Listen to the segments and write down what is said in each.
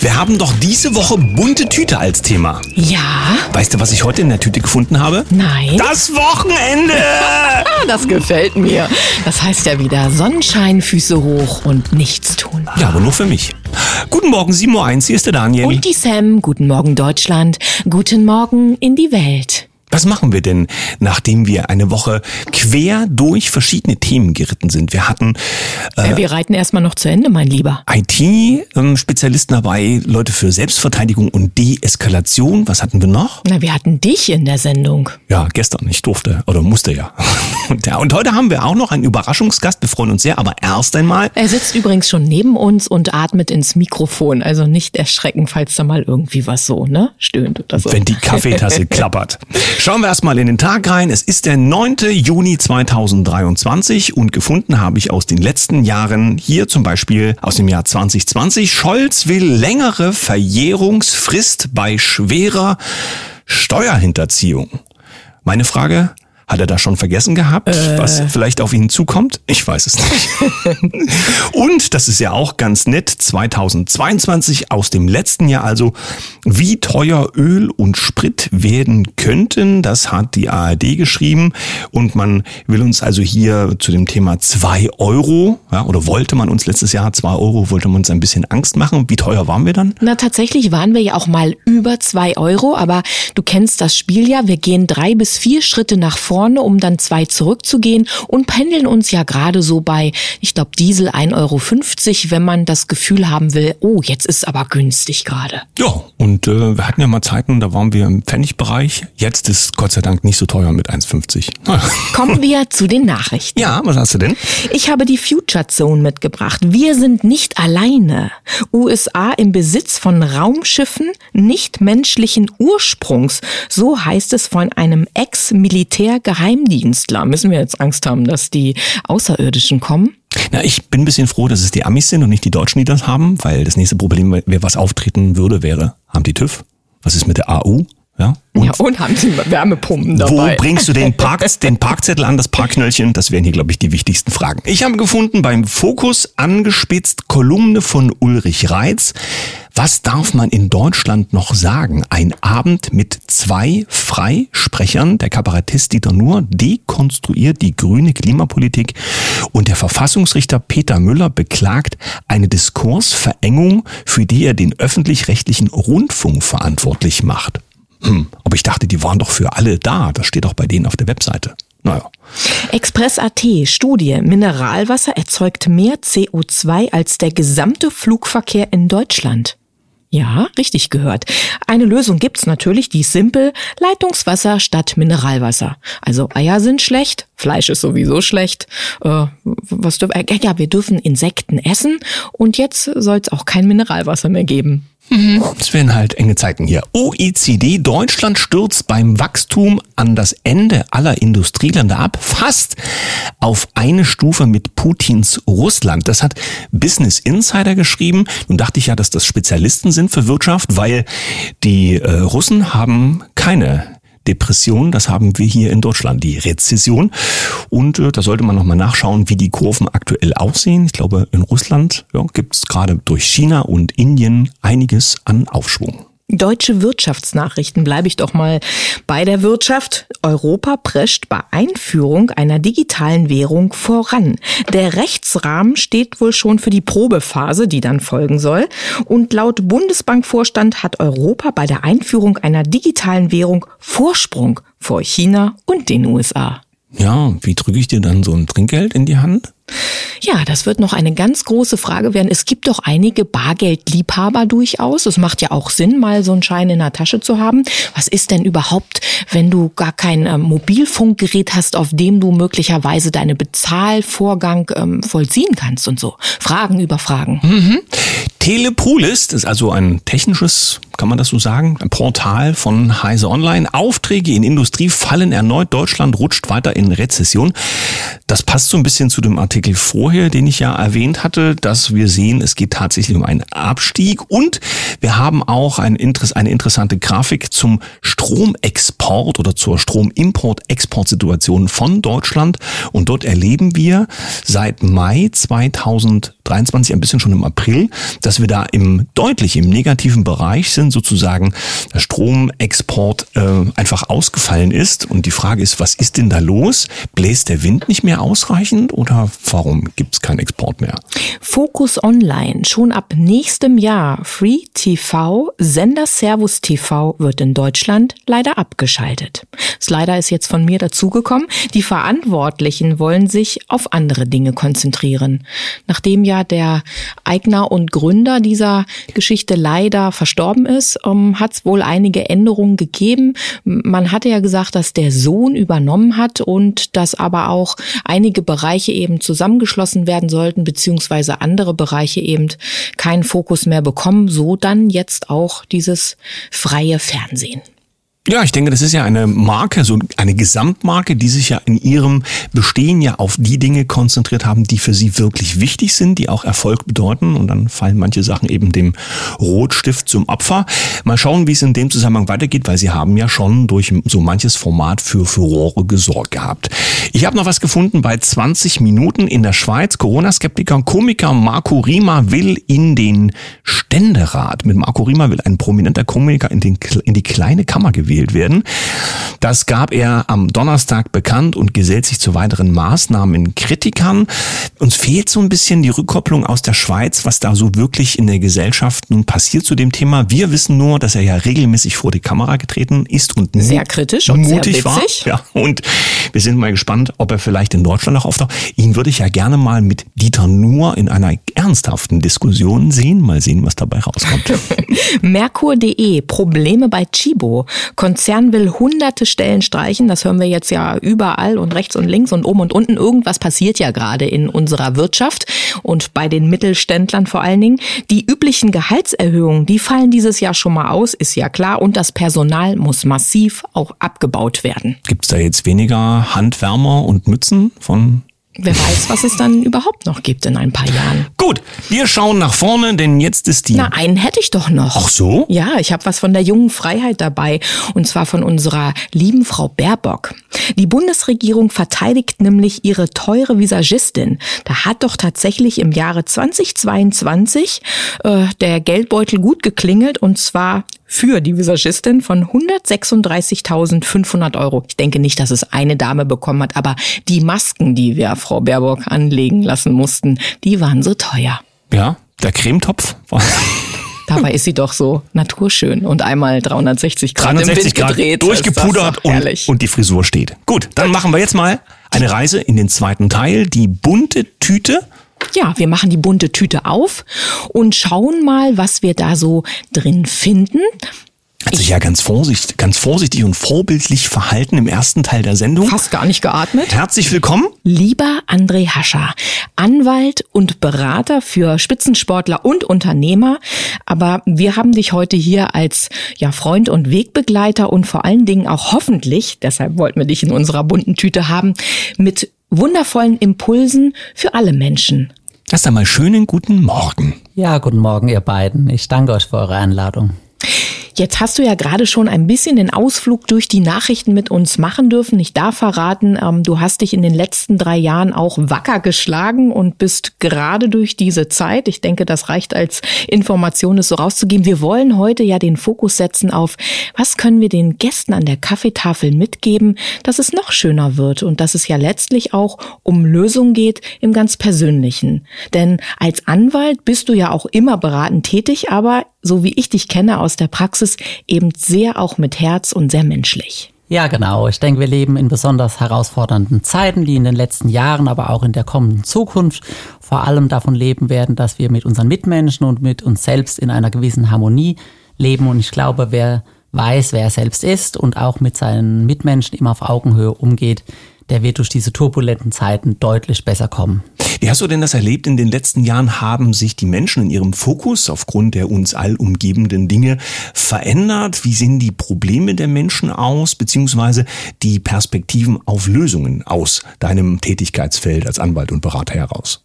Wir haben doch diese Woche bunte Tüte als Thema. Ja? Weißt du, was ich heute in der Tüte gefunden habe? Nein. Das Wochenende! Ah, das gefällt mir. Das heißt ja wieder Sonnenschein, Füße hoch und nichts tun. ja, aber nur für mich. Guten Morgen, 7.01 Uhr, hier ist der Daniel. Und die Sam, guten Morgen Deutschland, guten Morgen in die Welt. Was machen wir denn, nachdem wir eine Woche quer durch verschiedene Themen geritten sind? Wir hatten Äh, Wir reiten erstmal noch zu Ende, mein Lieber. IT-Spezialisten dabei, Leute für Selbstverteidigung und Deeskalation. Was hatten wir noch? Na, wir hatten dich in der Sendung. Ja, gestern. Ich durfte oder musste ja. Und, ja. und heute haben wir auch noch einen Überraschungsgast. Wir freuen uns sehr, aber erst einmal. Er sitzt übrigens schon neben uns und atmet ins Mikrofon. Also nicht erschrecken, falls da mal irgendwie was so, ne? Stöhnt oder so. Wenn die Kaffeetasse klappert. Schauen wir erstmal in den Tag rein. Es ist der 9. Juni 2023 und gefunden habe ich aus den letzten Jahren hier zum Beispiel aus dem Jahr 2020. Scholz will längere Verjährungsfrist bei schwerer Steuerhinterziehung. Meine Frage, hat er das schon vergessen gehabt, was vielleicht auf ihn zukommt? Ich weiß es nicht. Und, das ist ja auch ganz nett, 2022 aus dem letzten Jahr also, wie teuer Öl und Sprit werden könnten, das hat die ARD geschrieben und man will uns also hier zu dem Thema zwei Euro, ja, oder wollte man uns letztes Jahr zwei Euro, wollte man uns ein bisschen Angst machen. Wie teuer waren wir dann? Na, tatsächlich waren wir ja auch mal über zwei Euro, aber du kennst das Spiel ja. Wir gehen drei bis vier Schritte nach vorne, um dann zwei zurückzugehen und pendeln uns ja gerade so bei, ich glaube, Diesel 1,50 Euro, wenn man das Gefühl haben will, oh, jetzt ist aber günstig gerade. Ja, und äh, wir hatten ja mal Zeiten, da waren wir im Pfennigbereich. Jetzt ist Gott sei Dank nicht so teuer mit 1,50. Kommen wir zu den Nachrichten. Ja, was hast du denn? Ich habe die Future Zone mitgebracht. Wir sind nicht alleine. USA im Besitz von Raumschiffen nicht menschlichen Ursprungs. So heißt es von einem Ex-Militär-Geheimdienstler. Müssen wir jetzt Angst haben, dass die Außerirdischen kommen? Na, ich bin ein bisschen froh, dass es die Amis sind und nicht die Deutschen, die das haben, weil das nächste Problem, wer was auftreten würde, wäre, haben die TÜV? Was ist mit der AU? Ja, und ja, und haben sie Wärmepumpen Wo dabei. bringst du den, Park, den Parkzettel an, das Parkknöllchen? Das wären hier, glaube ich, die wichtigsten Fragen. Ich habe gefunden beim Fokus angespitzt Kolumne von Ulrich Reitz. Was darf man in Deutschland noch sagen? Ein Abend mit zwei Freisprechern. Der Kabarettist Dieter Nuhr dekonstruiert die grüne Klimapolitik und der Verfassungsrichter Peter Müller beklagt eine Diskursverengung, für die er den öffentlich-rechtlichen Rundfunk verantwortlich macht. Hm, aber ich dachte, die waren doch für alle da. Das steht doch bei denen auf der Webseite. Naja. Express.at Studie. Mineralwasser erzeugt mehr CO2 als der gesamte Flugverkehr in Deutschland. Ja, richtig gehört. Eine Lösung gibt's natürlich, die ist simpel. Leitungswasser statt Mineralwasser. Also Eier sind schlecht, Fleisch ist sowieso schlecht. Äh, was dürfen, äh, ja, wir dürfen Insekten essen und jetzt soll's auch kein Mineralwasser mehr geben. Es werden halt enge Zeiten hier. OECD, Deutschland stürzt beim Wachstum an das Ende aller Industrieländer ab, fast auf eine Stufe mit Putins Russland. Das hat Business Insider geschrieben. Nun dachte ich ja, dass das Spezialisten sind für Wirtschaft, weil die äh, Russen haben keine Depression, das haben wir hier in Deutschland, die Rezession. Und äh, da sollte man nochmal nachschauen, wie die Kurven aktuell aussehen. Ich glaube, in Russland ja, gibt es gerade durch China und Indien einiges an Aufschwung. Deutsche Wirtschaftsnachrichten bleibe ich doch mal bei der Wirtschaft. Europa prescht bei Einführung einer digitalen Währung voran. Der Rechtsrahmen steht wohl schon für die Probephase, die dann folgen soll. Und laut Bundesbankvorstand hat Europa bei der Einführung einer digitalen Währung Vorsprung vor China und den USA. Ja, wie drücke ich dir dann so ein Trinkgeld in die Hand? Ja, das wird noch eine ganz große Frage werden. Es gibt doch einige Bargeldliebhaber durchaus. Es macht ja auch Sinn, mal so einen Schein in der Tasche zu haben. Was ist denn überhaupt, wenn du gar kein ähm, Mobilfunkgerät hast, auf dem du möglicherweise deine Bezahlvorgang ähm, vollziehen kannst und so? Fragen über Fragen. Telepolis, das ist also ein technisches, kann man das so sagen, ein Portal von Heise Online. Aufträge in Industrie fallen erneut. Deutschland rutscht weiter in Rezession. Das passt so ein bisschen zu dem Artikel vorher, den ich ja erwähnt hatte, dass wir sehen, es geht tatsächlich um einen Abstieg und wir haben auch ein Interess eine interessante Grafik zum Stromexport oder zur Stromimport-Export-Situation von Deutschland und dort erleben wir seit Mai 2023 23 ein bisschen schon im April, dass wir da im deutlich im negativen Bereich sind, sozusagen der Stromexport äh, einfach ausgefallen ist. Und die Frage ist, was ist denn da los? Bläst der Wind nicht mehr ausreichend oder warum gibt es keinen Export mehr? Focus Online, schon ab nächstem Jahr Free TV, Sender Servus TV wird in Deutschland leider abgeschaltet. Slider ist jetzt von mir dazugekommen. Die Verantwortlichen wollen sich auf andere Dinge konzentrieren. Nachdem ja der Eigner und Gründer dieser Geschichte leider verstorben ist, ähm, hat es wohl einige Änderungen gegeben. Man hatte ja gesagt, dass der Sohn übernommen hat und dass aber auch einige Bereiche eben zusammengeschlossen werden sollten, beziehungsweise andere Bereiche eben keinen Fokus mehr bekommen. So dann jetzt auch dieses freie Fernsehen. Ja, ich denke, das ist ja eine Marke, so eine Gesamtmarke, die sich ja in ihrem Bestehen ja auf die Dinge konzentriert haben, die für sie wirklich wichtig sind, die auch Erfolg bedeuten. Und dann fallen manche Sachen eben dem Rotstift zum Opfer. Mal schauen, wie es in dem Zusammenhang weitergeht, weil sie haben ja schon durch so manches Format für Furore gesorgt gehabt. Ich habe noch was gefunden bei 20 Minuten in der Schweiz. Corona-Skeptiker, Komiker Marco Rima will in den Ständerat. Mit Marco Rima will ein prominenter Komiker in, den, in die kleine Kammer gewählt gewählt werden. Das gab er am Donnerstag bekannt und gesellt sich zu weiteren Maßnahmen Kritikern. Uns fehlt so ein bisschen die Rückkopplung aus der Schweiz, was da so wirklich in der Gesellschaft nun passiert zu dem Thema. Wir wissen nur, dass er ja regelmäßig vor die Kamera getreten ist und sehr kritisch und mutig war. Ja, und wir sind mal gespannt, ob er vielleicht in Deutschland noch auftaucht. Ihn würde ich ja gerne mal mit Dieter Nuhr in einer ernsthaften Diskussion sehen. Mal sehen, was dabei rauskommt. Merkur.de Probleme bei Chibo. Konzern will hunderte Stellen streichen. Das hören wir jetzt ja überall und rechts und links und oben und unten. Irgendwas passiert ja gerade in unserer Wirtschaft und bei den Mittelständlern vor allen Dingen. Die üblichen Gehaltserhöhungen, die fallen dieses Jahr schon mal aus, ist ja klar. Und das Personal muss massiv auch abgebaut werden. Gibt es da jetzt weniger Handwärmer und Mützen von Wer weiß, was es dann überhaupt noch gibt in ein paar Jahren. Gut, wir schauen nach vorne, denn jetzt ist die. Na, einen hätte ich doch noch. Ach so? Ja, ich habe was von der jungen Freiheit dabei. Und zwar von unserer lieben Frau Baerbock. Die Bundesregierung verteidigt nämlich ihre teure Visagistin. Da hat doch tatsächlich im Jahre 2022 äh, der Geldbeutel gut geklingelt. Und zwar für die Visagistin von 136.500 Euro. Ich denke nicht, dass es eine Dame bekommen hat, aber die Masken, die wir Frau Baerbock anlegen lassen mussten, die waren so teuer. Ja, der Cremetopf. Dabei ist sie doch so naturschön und einmal 360 Grad 360 im Wind Grad gedreht. Durchgepudert und, und die Frisur steht. Gut, dann machen wir jetzt mal eine Reise in den zweiten Teil, die bunte Tüte. Ja, wir machen die bunte Tüte auf und schauen mal, was wir da so drin finden. Hat sich ja ganz vorsichtig, ganz vorsichtig und vorbildlich verhalten im ersten Teil der Sendung. Fast gar nicht geatmet. Herzlich willkommen. Lieber André Hascher, Anwalt und Berater für Spitzensportler und Unternehmer. Aber wir haben dich heute hier als ja, Freund und Wegbegleiter und vor allen Dingen auch hoffentlich, deshalb wollten wir dich in unserer bunten Tüte haben, mit wundervollen Impulsen für alle Menschen. Erst einmal schönen guten Morgen. Ja, guten Morgen, ihr beiden. Ich danke euch für eure Einladung. Jetzt hast du ja gerade schon ein bisschen den Ausflug durch die Nachrichten mit uns machen dürfen. Ich darf verraten, ähm, du hast dich in den letzten drei Jahren auch wacker geschlagen und bist gerade durch diese Zeit, ich denke, das reicht als Information, es so rauszugeben. Wir wollen heute ja den Fokus setzen auf, was können wir den Gästen an der Kaffeetafel mitgeben, dass es noch schöner wird und dass es ja letztlich auch um Lösungen geht im ganz Persönlichen. Denn als Anwalt bist du ja auch immer beratend tätig, aber so wie ich dich kenne aus der Praxis, eben sehr auch mit Herz und sehr menschlich. Ja, genau. Ich denke, wir leben in besonders herausfordernden Zeiten, die in den letzten Jahren, aber auch in der kommenden Zukunft vor allem davon leben werden, dass wir mit unseren Mitmenschen und mit uns selbst in einer gewissen Harmonie leben. Und ich glaube, wer weiß, wer er selbst ist und auch mit seinen Mitmenschen immer auf Augenhöhe umgeht, der wird durch diese turbulenten Zeiten deutlich besser kommen. Wie hast du denn das erlebt? In den letzten Jahren haben sich die Menschen in ihrem Fokus aufgrund der uns all umgebenden Dinge verändert. Wie sehen die Probleme der Menschen aus, beziehungsweise die Perspektiven auf Lösungen aus deinem Tätigkeitsfeld als Anwalt und Berater heraus?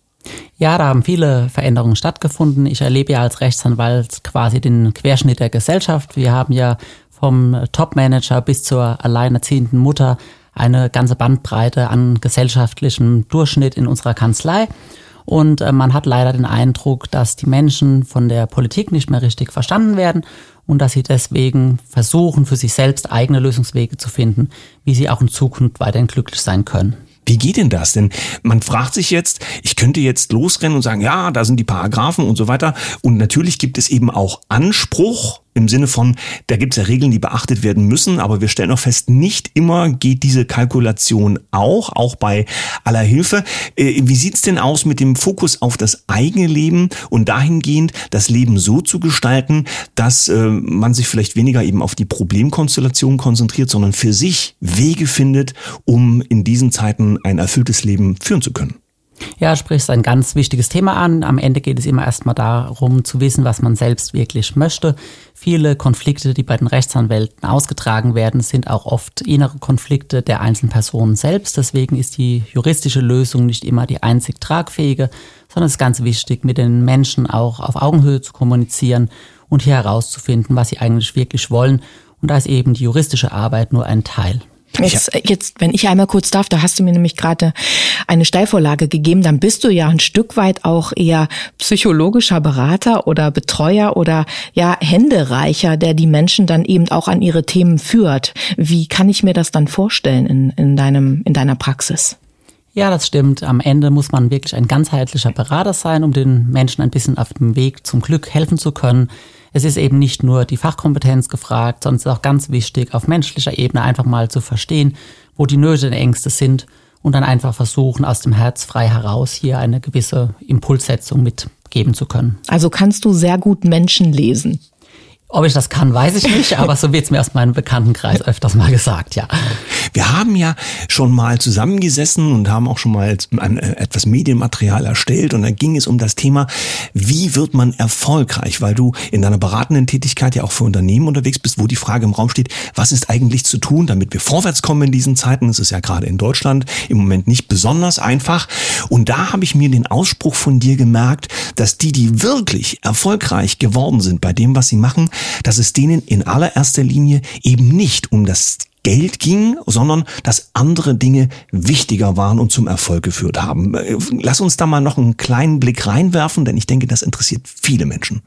Ja, da haben viele Veränderungen stattgefunden. Ich erlebe ja als Rechtsanwalt quasi den Querschnitt der Gesellschaft. Wir haben ja vom Topmanager bis zur alleinerziehenden Mutter eine ganze Bandbreite an gesellschaftlichem Durchschnitt in unserer Kanzlei. Und äh, man hat leider den Eindruck, dass die Menschen von der Politik nicht mehr richtig verstanden werden und dass sie deswegen versuchen, für sich selbst eigene Lösungswege zu finden, wie sie auch in Zukunft weiterhin glücklich sein können. Wie geht denn das? Denn man fragt sich jetzt, ich könnte jetzt losrennen und sagen, ja, da sind die Paragraphen und so weiter. Und natürlich gibt es eben auch Anspruch im Sinne von, da gibt es ja Regeln, die beachtet werden müssen, aber wir stellen auch fest, nicht immer geht diese Kalkulation auch, auch bei aller Hilfe. Äh, wie sieht's denn aus mit dem Fokus auf das eigene Leben und dahingehend das Leben so zu gestalten, dass äh, man sich vielleicht weniger eben auf die Problemkonstellation konzentriert, sondern für sich Wege findet, um in diesen Zeiten ein erfülltes Leben führen zu können? Ja, sprichst ein ganz wichtiges Thema an. Am Ende geht es immer erstmal darum zu wissen, was man selbst wirklich möchte. Viele Konflikte, die bei den Rechtsanwälten ausgetragen werden, sind auch oft innere Konflikte der einzelnen Personen selbst. Deswegen ist die juristische Lösung nicht immer die einzig tragfähige, sondern es ist ganz wichtig, mit den Menschen auch auf Augenhöhe zu kommunizieren und hier herauszufinden, was sie eigentlich wirklich wollen. Und da ist eben die juristische Arbeit nur ein Teil. Jetzt, jetzt, wenn ich einmal kurz darf, da hast du mir nämlich gerade eine Steilvorlage gegeben, dann bist du ja ein Stück weit auch eher psychologischer Berater oder Betreuer oder ja Händereicher, der die Menschen dann eben auch an ihre Themen führt. Wie kann ich mir das dann vorstellen in, in deinem, in deiner Praxis? Ja, das stimmt. Am Ende muss man wirklich ein ganzheitlicher Berater sein, um den Menschen ein bisschen auf dem Weg zum Glück helfen zu können es ist eben nicht nur die Fachkompetenz gefragt, sondern es ist auch ganz wichtig, auf menschlicher Ebene einfach mal zu verstehen, wo die Nöte und Ängste sind und dann einfach versuchen, aus dem Herz frei heraus hier eine gewisse Impulssetzung mitgeben zu können. Also kannst du sehr gut Menschen lesen. Ob ich das kann, weiß ich nicht, aber so wird es mir aus meinem Bekanntenkreis öfters mal gesagt, ja. Wir haben ja schon mal zusammengesessen und haben auch schon mal äh, etwas Medienmaterial erstellt und da ging es um das Thema, wie wird man erfolgreich, weil du in deiner beratenden Tätigkeit ja auch für Unternehmen unterwegs bist, wo die Frage im Raum steht, was ist eigentlich zu tun, damit wir vorwärts kommen in diesen Zeiten. Es ist ja gerade in Deutschland im Moment nicht besonders einfach. Und da habe ich mir den Ausspruch von dir gemerkt, dass die, die wirklich erfolgreich geworden sind bei dem, was sie machen, dass es denen in allererster Linie eben nicht um das Geld ging, sondern dass andere Dinge wichtiger waren und zum Erfolg geführt haben. Lass uns da mal noch einen kleinen Blick reinwerfen, denn ich denke, das interessiert viele Menschen.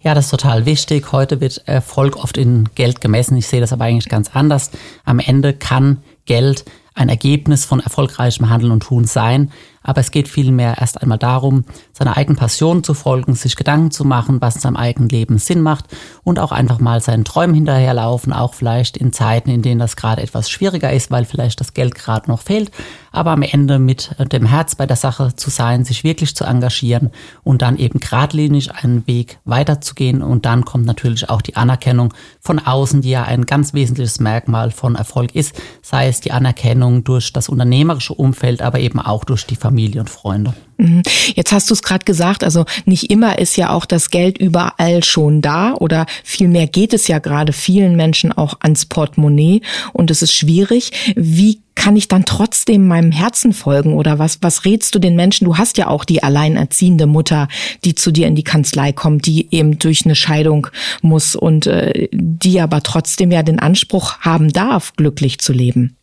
Ja, das ist total wichtig. Heute wird Erfolg oft in Geld gemessen. Ich sehe das aber eigentlich ganz anders. Am Ende kann Geld ein Ergebnis von erfolgreichem Handeln und Tun sein. Aber es geht vielmehr erst einmal darum, seiner eigenen Passion zu folgen, sich Gedanken zu machen, was in seinem eigenen Leben Sinn macht und auch einfach mal seinen Träumen hinterherlaufen, auch vielleicht in Zeiten, in denen das gerade etwas schwieriger ist, weil vielleicht das Geld gerade noch fehlt, aber am Ende mit dem Herz bei der Sache zu sein, sich wirklich zu engagieren und dann eben geradlinig einen Weg weiterzugehen. Und dann kommt natürlich auch die Anerkennung von außen, die ja ein ganz wesentliches Merkmal von Erfolg ist, sei es die Anerkennung durch das unternehmerische Umfeld, aber eben auch durch die Familie Familie und Freunde. Mhm. Jetzt hast du es gerade gesagt, also nicht immer ist ja auch das Geld überall schon da oder vielmehr geht es ja gerade vielen Menschen auch ans Portemonnaie und es ist schwierig. Wie kann ich dann trotzdem meinem Herzen folgen oder was, was rätst du den Menschen? Du hast ja auch die alleinerziehende Mutter, die zu dir in die Kanzlei kommt, die eben durch eine Scheidung muss und äh, die aber trotzdem ja den Anspruch haben darf, glücklich zu leben.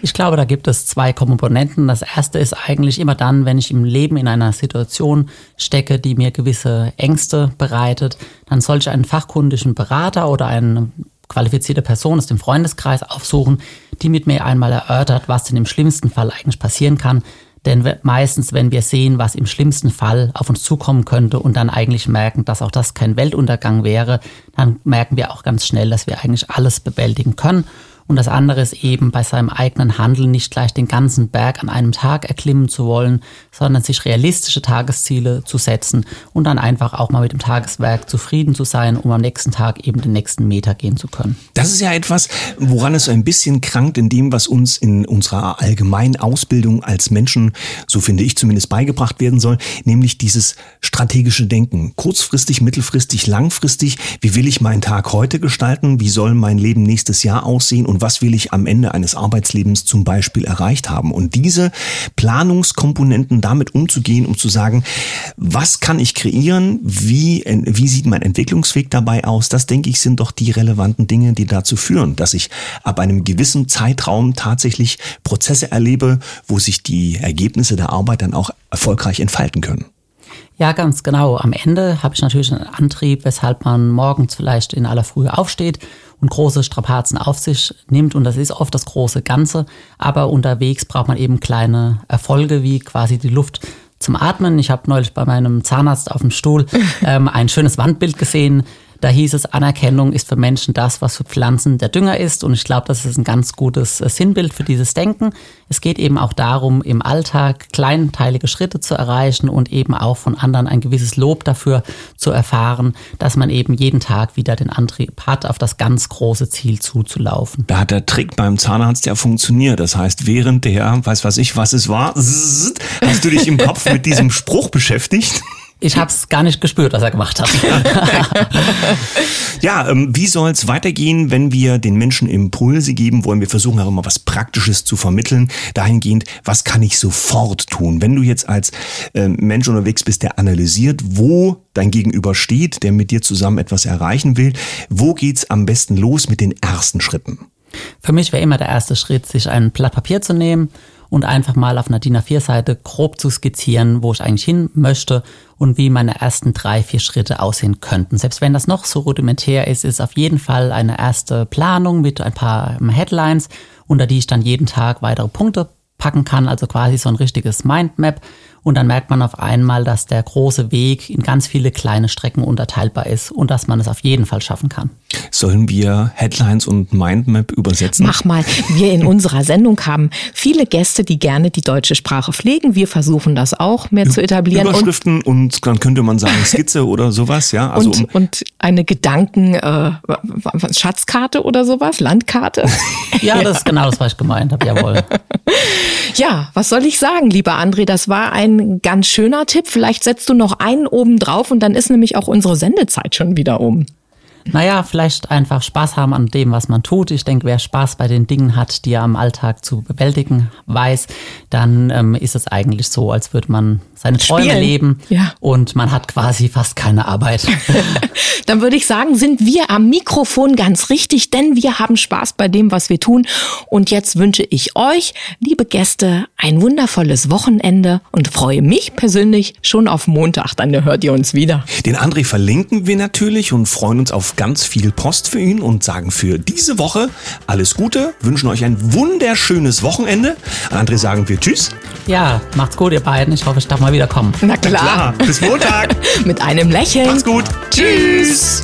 Ich glaube, da gibt es zwei Komponenten. Das erste ist eigentlich immer dann, wenn ich im Leben in einer Situation stecke, die mir gewisse Ängste bereitet, dann soll ich einen fachkundischen Berater oder eine qualifizierte Person aus dem Freundeskreis aufsuchen, die mit mir einmal erörtert, was denn im schlimmsten Fall eigentlich passieren kann. Denn meistens, wenn wir sehen, was im schlimmsten Fall auf uns zukommen könnte und dann eigentlich merken, dass auch das kein Weltuntergang wäre, dann merken wir auch ganz schnell, dass wir eigentlich alles bewältigen können. Und das andere ist eben bei seinem eigenen Handeln nicht gleich den ganzen Berg an einem Tag erklimmen zu wollen, sondern sich realistische Tagesziele zu setzen und dann einfach auch mal mit dem Tageswerk zufrieden zu sein, um am nächsten Tag eben den nächsten Meter gehen zu können. Das ist ja etwas, woran es ein bisschen krankt in dem, was uns in unserer allgemeinen Ausbildung als Menschen, so finde ich zumindest, beigebracht werden soll, nämlich dieses strategische Denken. Kurzfristig, mittelfristig, langfristig. Wie will ich meinen Tag heute gestalten? Wie soll mein Leben nächstes Jahr aussehen? Und und was will ich am Ende eines Arbeitslebens zum Beispiel erreicht haben. Und diese Planungskomponenten damit umzugehen, um zu sagen, was kann ich kreieren, wie, wie sieht mein Entwicklungsweg dabei aus, das denke ich sind doch die relevanten Dinge, die dazu führen, dass ich ab einem gewissen Zeitraum tatsächlich Prozesse erlebe, wo sich die Ergebnisse der Arbeit dann auch erfolgreich entfalten können. Ja, ganz genau. Am Ende habe ich natürlich einen Antrieb, weshalb man morgens vielleicht in aller Frühe aufsteht und große Strapazen auf sich nimmt. Und das ist oft das große Ganze. Aber unterwegs braucht man eben kleine Erfolge, wie quasi die Luft zum Atmen. Ich habe neulich bei meinem Zahnarzt auf dem Stuhl ähm, ein schönes Wandbild gesehen da hieß es, Anerkennung ist für Menschen das, was für Pflanzen der Dünger ist. Und ich glaube, das ist ein ganz gutes äh, Sinnbild für dieses Denken. Es geht eben auch darum, im Alltag kleinteilige Schritte zu erreichen und eben auch von anderen ein gewisses Lob dafür zu erfahren, dass man eben jeden Tag wieder den Antrieb hat, auf das ganz große Ziel zuzulaufen. Da hat der Trick beim Zahnarzt ja funktioniert. Das heißt, während der, weiß was ich, was es war, hast du dich im Kopf mit diesem Spruch beschäftigt. Ich habe es gar nicht gespürt, was er gemacht hat. ja, ähm, wie soll es weitergehen, wenn wir den Menschen Impulse geben wollen? Wir versuchen auch immer was Praktisches zu vermitteln. Dahingehend, was kann ich sofort tun? Wenn du jetzt als äh, Mensch unterwegs bist, der analysiert, wo dein Gegenüber steht, der mit dir zusammen etwas erreichen will, wo geht's am besten los mit den ersten Schritten? Für mich wäre immer der erste Schritt, sich ein Blatt Papier zu nehmen und einfach mal auf einer DIN A4-Seite grob zu skizzieren, wo ich eigentlich hin möchte und wie meine ersten drei, vier Schritte aussehen könnten. Selbst wenn das noch so rudimentär ist, ist auf jeden Fall eine erste Planung mit ein paar Headlines, unter die ich dann jeden Tag weitere Punkte packen kann, also quasi so ein richtiges Mindmap und dann merkt man auf einmal, dass der große Weg in ganz viele kleine Strecken unterteilbar ist und dass man es auf jeden Fall schaffen kann. Sollen wir Headlines und Mindmap übersetzen? Mach mal. Wir in unserer Sendung haben viele Gäste, die gerne die deutsche Sprache pflegen. Wir versuchen das auch mehr zu etablieren. Überschriften und, und dann könnte man sagen Skizze oder sowas, ja. Also und, und eine Gedanken äh, Schatzkarte oder sowas, Landkarte. ja, das ist genau das, was ich gemeint habe. Jawohl. Ja, was soll ich sagen, lieber André? Das war ein ganz schöner Tipp. Vielleicht setzt du noch einen oben drauf und dann ist nämlich auch unsere Sendezeit schon wieder um. Naja, vielleicht einfach Spaß haben an dem, was man tut. Ich denke, wer Spaß bei den Dingen hat, die er am Alltag zu bewältigen weiß, dann ähm, ist es eigentlich so, als würde man seine Träume Spielen. leben ja. und man hat quasi fast keine Arbeit. dann würde ich sagen, sind wir am Mikrofon ganz richtig, denn wir haben Spaß bei dem, was wir tun. Und jetzt wünsche ich euch, liebe Gäste, ein wundervolles Wochenende und freue mich persönlich schon auf Montag. Dann hört ihr uns wieder. Den André verlinken wir natürlich und freuen uns auf ganz viel Post für ihn und sagen für diese Woche alles Gute, wünschen euch ein wunderschönes Wochenende. An André sagen wir Tschüss. Ja, macht's gut, ihr beiden. Ich hoffe, ich darf mal wieder kommen. Na klar. Na klar. Bis Montag. Mit einem Lächeln. Macht's gut. Tschüss.